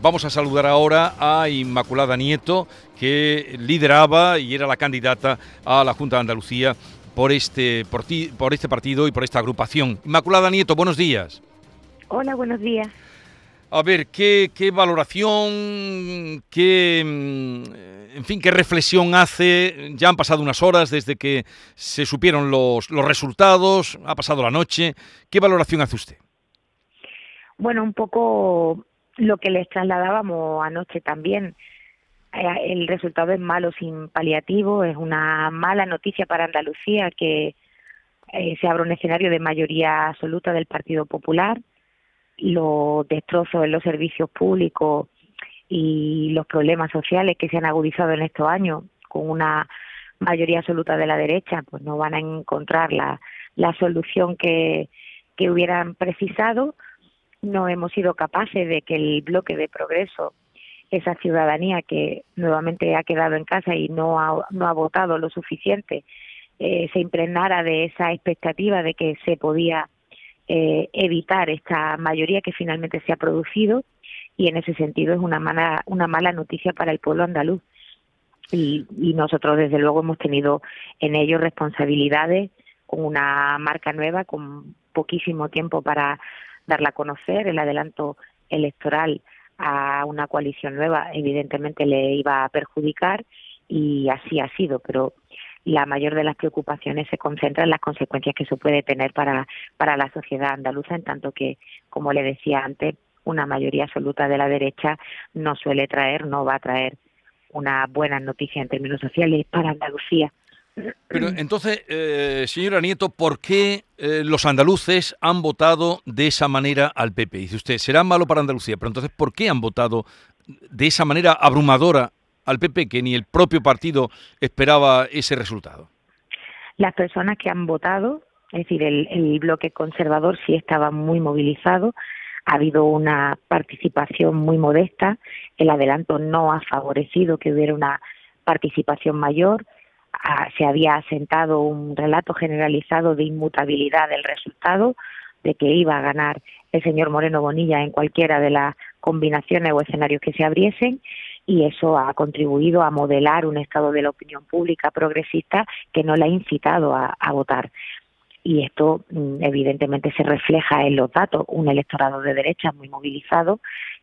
Vamos a saludar ahora a Inmaculada Nieto, que lideraba y era la candidata a la Junta de Andalucía por este, por, por este partido y por esta agrupación. Inmaculada Nieto, buenos días. Hola, buenos días. A ver, ¿qué, qué valoración, qué, mm, en fin, qué reflexión hace? Ya han pasado unas horas desde que se supieron los, los resultados, ha pasado la noche. ¿Qué valoración hace usted? Bueno, un poco lo que les trasladábamos anoche también. Eh, el resultado es malo sin paliativo, es una mala noticia para Andalucía que eh, se abre un escenario de mayoría absoluta del Partido Popular, los destrozos en los servicios públicos y los problemas sociales que se han agudizado en estos años con una mayoría absoluta de la derecha, pues no van a encontrar la, la solución que, que hubieran precisado no hemos sido capaces de que el bloque de progreso, esa ciudadanía que nuevamente ha quedado en casa y no ha, no ha votado lo suficiente, eh, se impregnara de esa expectativa de que se podía eh, evitar esta mayoría que finalmente se ha producido y en ese sentido es una mala, una mala noticia para el pueblo andaluz. Y, y nosotros desde luego hemos tenido en ello responsabilidades con una marca nueva, con poquísimo tiempo para darla a conocer. El adelanto electoral a una coalición nueva evidentemente le iba a perjudicar y así ha sido, pero la mayor de las preocupaciones se concentra en las consecuencias que eso puede tener para, para la sociedad andaluza, en tanto que, como le decía antes, una mayoría absoluta de la derecha no suele traer, no va a traer una buena noticia en términos sociales para Andalucía. Pero entonces, eh, señora Nieto, ¿por qué eh, los andaluces han votado de esa manera al PP? Dice usted, será malo para Andalucía, pero entonces, ¿por qué han votado de esa manera abrumadora al PP que ni el propio partido esperaba ese resultado? Las personas que han votado, es decir, el, el bloque conservador sí estaba muy movilizado, ha habido una participación muy modesta, el adelanto no ha favorecido que hubiera una participación mayor, se había asentado un relato generalizado de inmutabilidad del resultado, de que iba a ganar el señor Moreno Bonilla en cualquiera de las combinaciones o escenarios que se abriesen y eso ha contribuido a modelar un estado de la opinión pública progresista que no la ha incitado a, a votar. Y esto mm, evidentemente se refleja en los datos, un electorado de derecha muy movilizado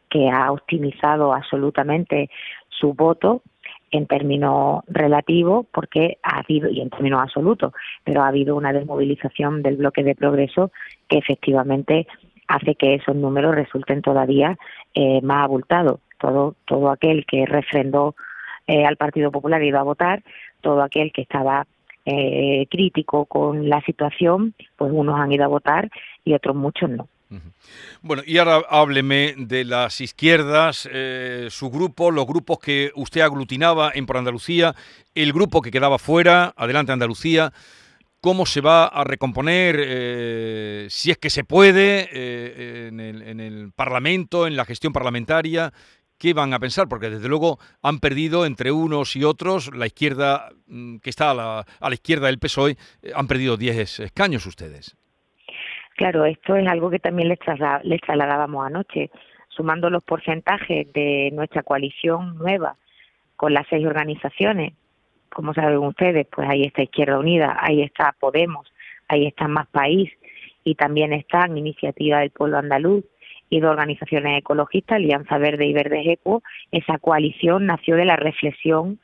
que ha optimizado absolutamente su voto en términos relativos, porque ha habido, y en términos absolutos, pero ha habido una desmovilización del bloque de progreso que efectivamente hace que esos números resulten todavía eh, más abultados. Todo, todo aquel que refrendó eh, al Partido Popular iba a votar, todo aquel que estaba eh, crítico con la situación, pues unos han ido a votar y otros muchos no. Bueno, y ahora hábleme de las izquierdas, eh, su grupo, los grupos que usted aglutinaba en Por Andalucía, el grupo que quedaba fuera, Adelante Andalucía, cómo se va a recomponer, eh, si es que se puede, eh, en, el, Parlamento, en la gestión parlamentaria, ¿qué van a pensar? Porque desde luego han perdido entre unos y otros, la izquierda mm, que está a la, a la izquierda del PSOE, han perdido 10 escaños ustedes. Claro, esto es algo que también les, trasladábamos anoche, sumando los porcentajes de nuestra coalición nueva con las seis organizaciones. Como saben ustedes, pues ahí está Izquierda Unida, ahí está Podemos, ahí está Más País y también están Iniciativa del Pueblo Andaluz y dos organizaciones ecologistas, Alianza Verde y Verde Eco. Esa coalición nació de la reflexión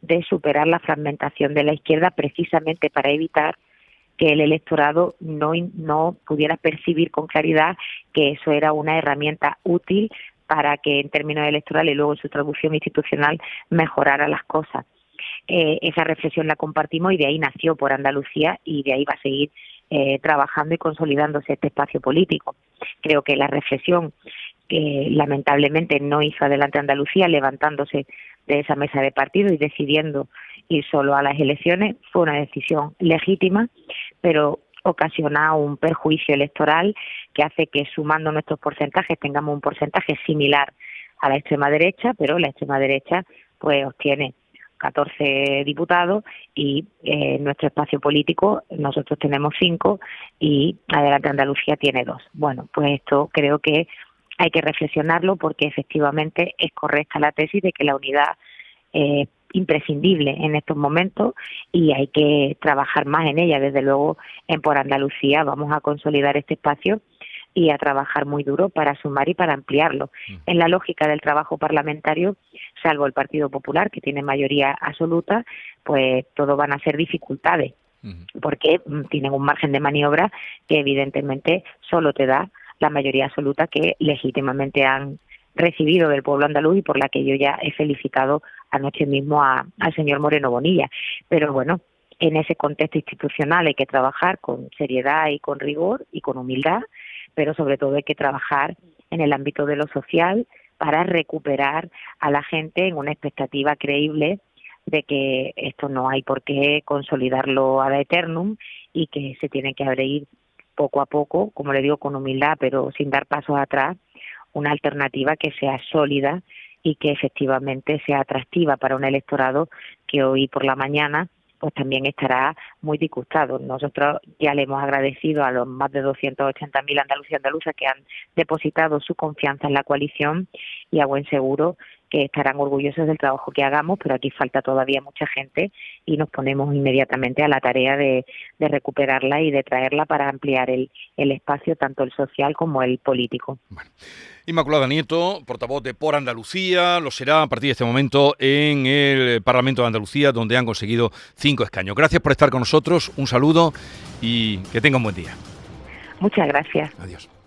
de superar la fragmentación de la izquierda precisamente para evitar que el electorado no, no pudiera percibir con claridad que eso era una herramienta útil para que en términos electorales y luego en su traducción institucional mejorara las cosas. Eh, esa reflexión la compartimos y de ahí nació por Andalucía y de ahí va a seguir eh, trabajando y consolidándose este espacio político. Creo que la reflexión que lamentablemente no hizo adelante Andalucía levantándose de esa mesa de partido y decidiendo ir solo a las elecciones fue una decisión legítima, pero ocasiona un perjuicio electoral que hace que sumando nuestros porcentajes tengamos un porcentaje similar a la extrema derecha, pero la extrema derecha pues obtiene 14 diputados y eh, nuestro espacio político nosotros tenemos 5 y Adelante Andalucía tiene 2. Bueno, pues esto creo que hay que reflexionarlo porque efectivamente es correcta la tesis de que la unidad es imprescindible en estos momentos y hay que trabajar más en ella. Desde luego, en Por Andalucía vamos a consolidar este espacio y a trabajar muy duro para sumar y para ampliarlo. En la lógica del trabajo parlamentario, salvo el Partido Popular, que tiene mayoría absoluta, pues todo van a ser dificultades, porque mm, tienen un margen de maniobra que evidentemente solo te da la mayoría absoluta que legítimamente han recibido del pueblo andaluz y por la que yo ya he felicitado anoche mismo al señor Moreno Bonilla. Pero bueno, en ese contexto institucional hay que trabajar con seriedad y con rigor y con humildad, pero sobre todo hay que trabajar en el ámbito de lo social para recuperar a la gente en una expectativa creíble de que esto no hay por qué consolidarlo ad eternum y que se tiene que abrir poco a poco, como le digo, con humildad, pero sin dar pasos atrás, una alternativa que sea sólida y que efectivamente sea atractiva para un electorado que hoy por la mañana pues también estará muy disgustado. Nosotros ya le hemos agradecido a los más de 280.000 andaluces y andaluzas que han depositado su confianza en la coalición y a buen seguro que estarán orgullosos del trabajo que hagamos, pero aquí falta todavía mucha gente y nos ponemos inmediatamente a la tarea de, recuperarla y de traerla para ampliar el, el, espacio, tanto el social como el político. Inmaculada Nieto, portavoz de Por Andalucía, lo será a partir de este momento en el Parlamento de Andalucía, donde han conseguido cinco escaños. Gracias por estar con nosotros, un saludo y que tenga un buen día. Muchas gracias. Adiós.